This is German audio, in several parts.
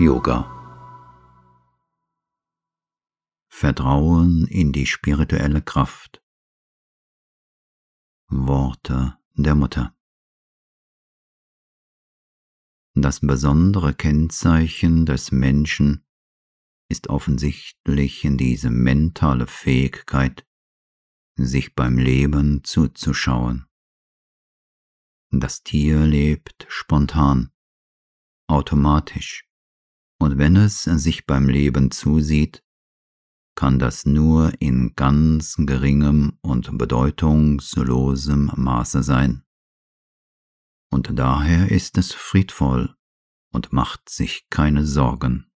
Yoga. Vertrauen in die spirituelle Kraft. Worte der Mutter. Das besondere Kennzeichen des Menschen ist offensichtlich in diese mentale Fähigkeit, sich beim Leben zuzuschauen. Das Tier lebt spontan, automatisch, und wenn es sich beim Leben zusieht, kann das nur in ganz geringem und bedeutungslosem Maße sein. Und daher ist es friedvoll und macht sich keine Sorgen.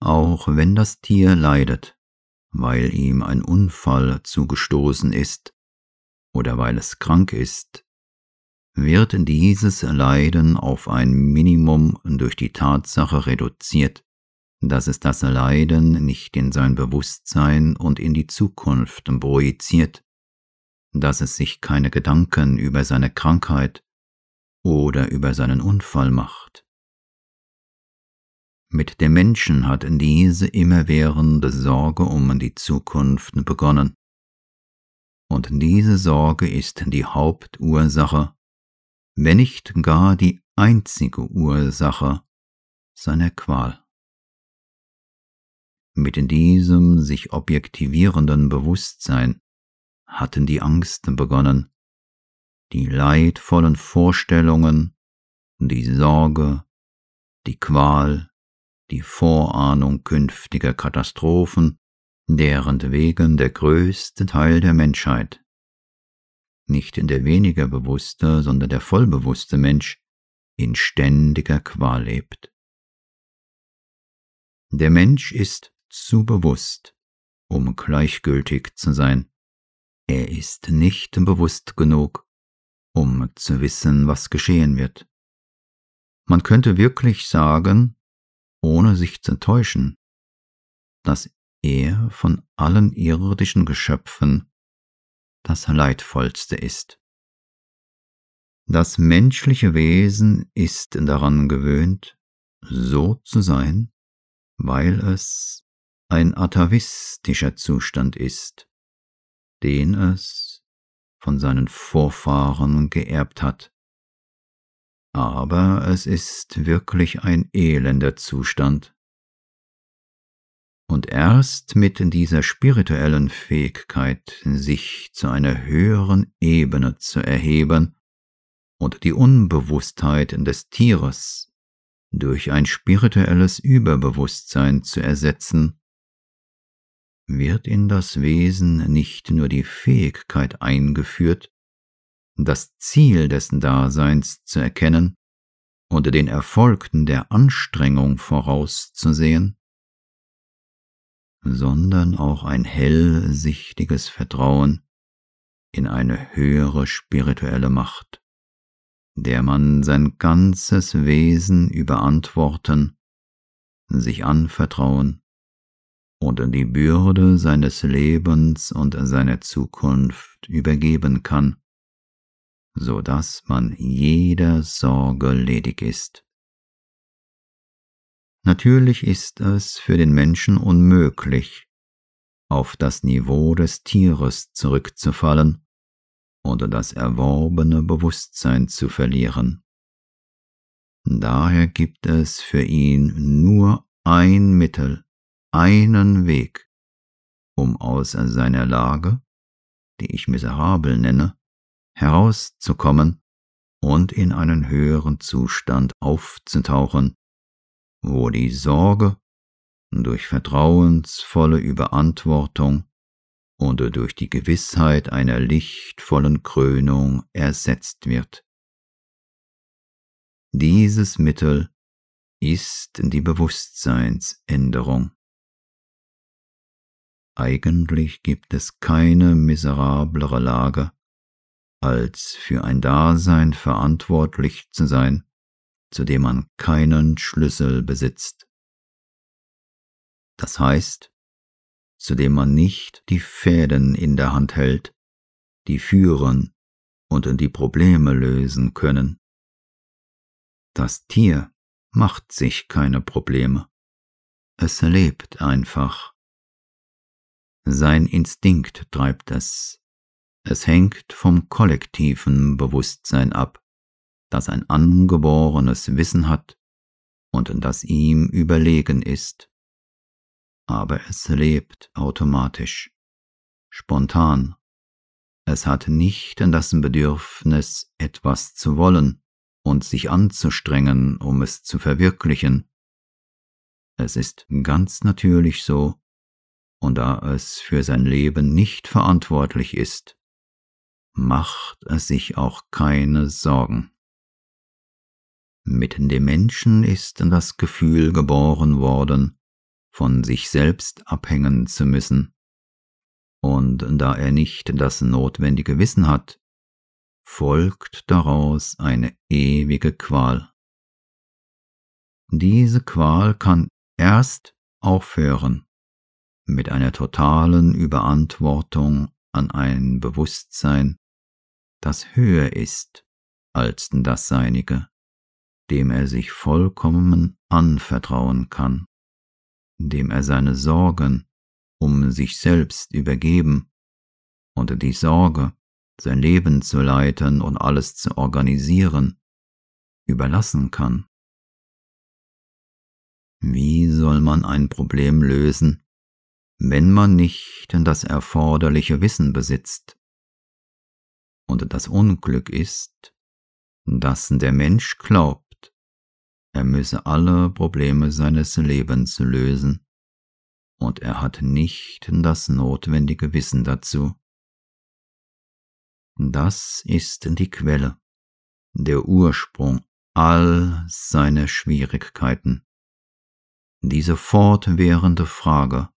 Auch wenn das Tier leidet, weil ihm ein Unfall zugestoßen ist oder weil es krank ist, wird dieses Leiden auf ein Minimum durch die Tatsache reduziert, dass es das Leiden nicht in sein Bewusstsein und in die Zukunft projiziert, dass es sich keine Gedanken über seine Krankheit oder über seinen Unfall macht. Mit dem Menschen hat diese immerwährende Sorge um die Zukunft begonnen. Und diese Sorge ist die Hauptursache wenn nicht gar die einzige Ursache seiner Qual. Mit diesem sich objektivierenden Bewusstsein hatten die Angsten begonnen, die leidvollen Vorstellungen, die Sorge, die Qual, die Vorahnung künftiger Katastrophen, deren wegen der größte Teil der Menschheit nicht der weniger bewusste, sondern der vollbewusste Mensch in ständiger Qual lebt. Der Mensch ist zu bewusst, um gleichgültig zu sein. Er ist nicht bewusst genug, um zu wissen, was geschehen wird. Man könnte wirklich sagen, ohne sich zu täuschen, dass er von allen irdischen Geschöpfen das Leidvollste ist. Das menschliche Wesen ist daran gewöhnt, so zu sein, weil es ein atavistischer Zustand ist, den es von seinen Vorfahren geerbt hat. Aber es ist wirklich ein elender Zustand, und erst mit dieser spirituellen Fähigkeit, sich zu einer höheren Ebene zu erheben und die Unbewusstheit des Tieres durch ein spirituelles Überbewusstsein zu ersetzen, wird in das Wesen nicht nur die Fähigkeit eingeführt, das Ziel dessen Daseins zu erkennen und den Erfolg der Anstrengung vorauszusehen, sondern auch ein hellsichtiges Vertrauen in eine höhere spirituelle Macht, der man sein ganzes Wesen überantworten, sich anvertrauen und die Bürde seines Lebens und seiner Zukunft übergeben kann, so dass man jeder Sorge ledig ist. Natürlich ist es für den Menschen unmöglich, auf das Niveau des Tieres zurückzufallen oder das erworbene Bewusstsein zu verlieren. Daher gibt es für ihn nur ein Mittel, einen Weg, um aus seiner Lage, die ich miserabel nenne, herauszukommen und in einen höheren Zustand aufzutauchen, wo die Sorge durch vertrauensvolle Überantwortung und durch die Gewissheit einer lichtvollen Krönung ersetzt wird. Dieses Mittel ist die Bewusstseinsänderung. Eigentlich gibt es keine miserablere Lage, als für ein Dasein verantwortlich zu sein, zu dem man keinen Schlüssel besitzt. Das heißt, zu dem man nicht die Fäden in der Hand hält, die führen und die Probleme lösen können. Das Tier macht sich keine Probleme. Es lebt einfach. Sein Instinkt treibt es. Es hängt vom kollektiven Bewusstsein ab, das ein angeborenes Wissen hat und das ihm überlegen ist. Aber es lebt automatisch, spontan. Es hat nicht das Bedürfnis, etwas zu wollen und sich anzustrengen, um es zu verwirklichen. Es ist ganz natürlich so, und da es für sein Leben nicht verantwortlich ist, macht es sich auch keine Sorgen. Mit dem Menschen ist das Gefühl geboren worden, von sich selbst abhängen zu müssen, und da er nicht das notwendige Wissen hat, folgt daraus eine ewige Qual. Diese Qual kann erst aufhören mit einer totalen Überantwortung an ein Bewusstsein, das höher ist als das seinige, dem er sich vollkommen anvertrauen kann, dem er seine Sorgen um sich selbst übergeben und die Sorge, sein Leben zu leiten und alles zu organisieren, überlassen kann. Wie soll man ein Problem lösen, wenn man nicht das erforderliche Wissen besitzt? Und das Unglück ist, dass der Mensch glaubt, er müsse alle Probleme seines Lebens lösen, und er hat nicht das notwendige Wissen dazu. Das ist die Quelle, der Ursprung all seiner Schwierigkeiten. Diese fortwährende Frage,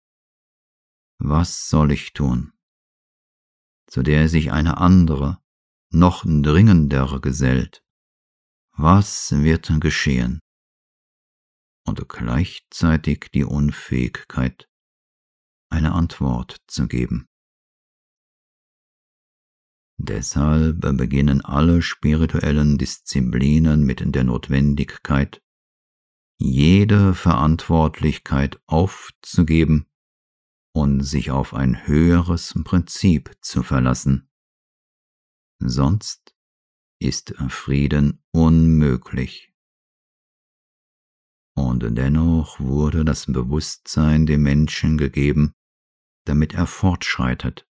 was soll ich tun? zu der sich eine andere, noch dringendere gesellt. Was wird geschehen? Und gleichzeitig die Unfähigkeit, eine Antwort zu geben. Deshalb beginnen alle spirituellen Disziplinen mit der Notwendigkeit, jede Verantwortlichkeit aufzugeben und sich auf ein höheres Prinzip zu verlassen. Sonst ist Frieden unmöglich. Und dennoch wurde das Bewusstsein dem Menschen gegeben, damit er fortschreitet,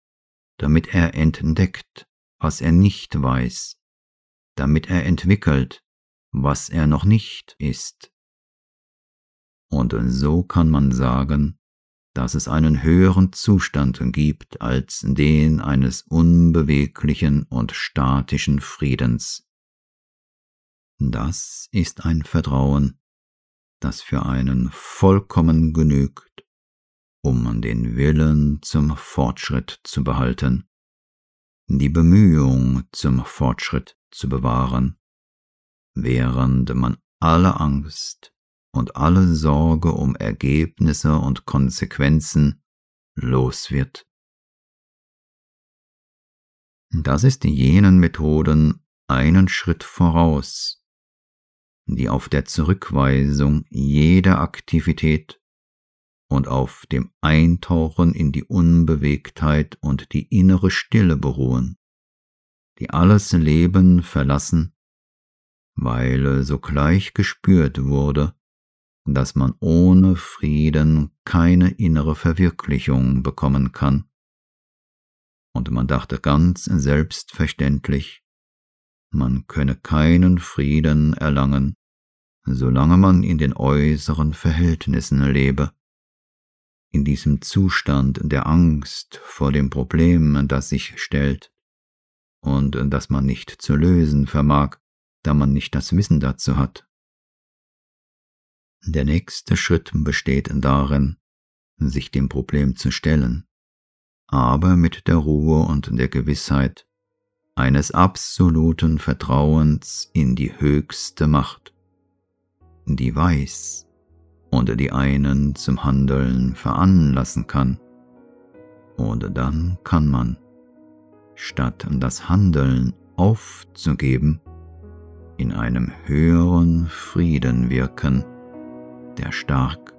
damit er entdeckt, was er nicht weiß, damit er entwickelt, was er noch nicht ist. Und so kann man sagen, dass es einen höheren Zustand gibt als den eines unbeweglichen und statischen Friedens. Das ist ein Vertrauen, das für einen vollkommen genügt, um den Willen zum Fortschritt zu behalten die Bemühung zum Fortschritt zu bewahren, während man alle Angst und alle Sorge um Ergebnisse und Konsequenzen los wird. Das ist jenen Methoden einen Schritt voraus, die auf der Zurückweisung jeder Aktivität und auf dem Eintauchen in die Unbewegtheit und die innere Stille beruhen, die alles Leben verlassen, weil sogleich gespürt wurde, dass man ohne Frieden keine innere Verwirklichung bekommen kann. Und man dachte ganz selbstverständlich, man könne keinen Frieden erlangen, solange man in den äußeren Verhältnissen lebe in diesem Zustand der Angst vor dem Problem, das sich stellt und das man nicht zu lösen vermag, da man nicht das Wissen dazu hat. Der nächste Schritt besteht darin, sich dem Problem zu stellen, aber mit der Ruhe und der Gewissheit eines absoluten Vertrauens in die höchste Macht, die weiß, und die einen zum Handeln veranlassen kann. Oder dann kann man, statt das Handeln aufzugeben, in einem höheren Frieden wirken, der stark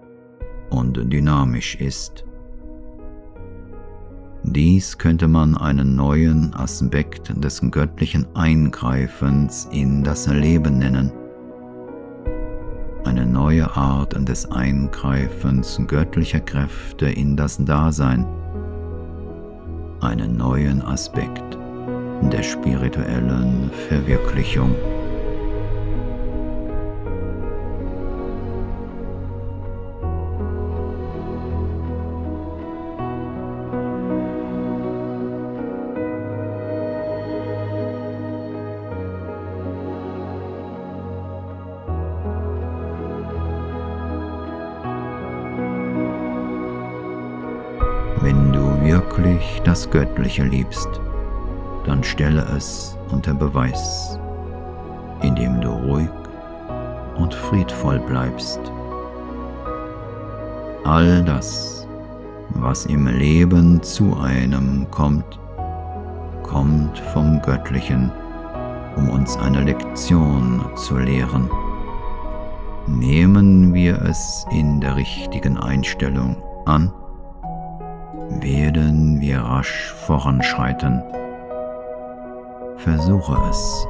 und dynamisch ist. Dies könnte man einen neuen Aspekt des göttlichen Eingreifens in das Leben nennen. Eine neue Art des Eingreifens göttlicher Kräfte in das Dasein. Einen neuen Aspekt der spirituellen Verwirklichung. Wirklich das Göttliche liebst, dann stelle es unter Beweis, indem du ruhig und friedvoll bleibst. All das, was im Leben zu einem kommt, kommt vom Göttlichen, um uns eine Lektion zu lehren. Nehmen wir es in der richtigen Einstellung an, werden wir rasch voranschreiten. Versuche es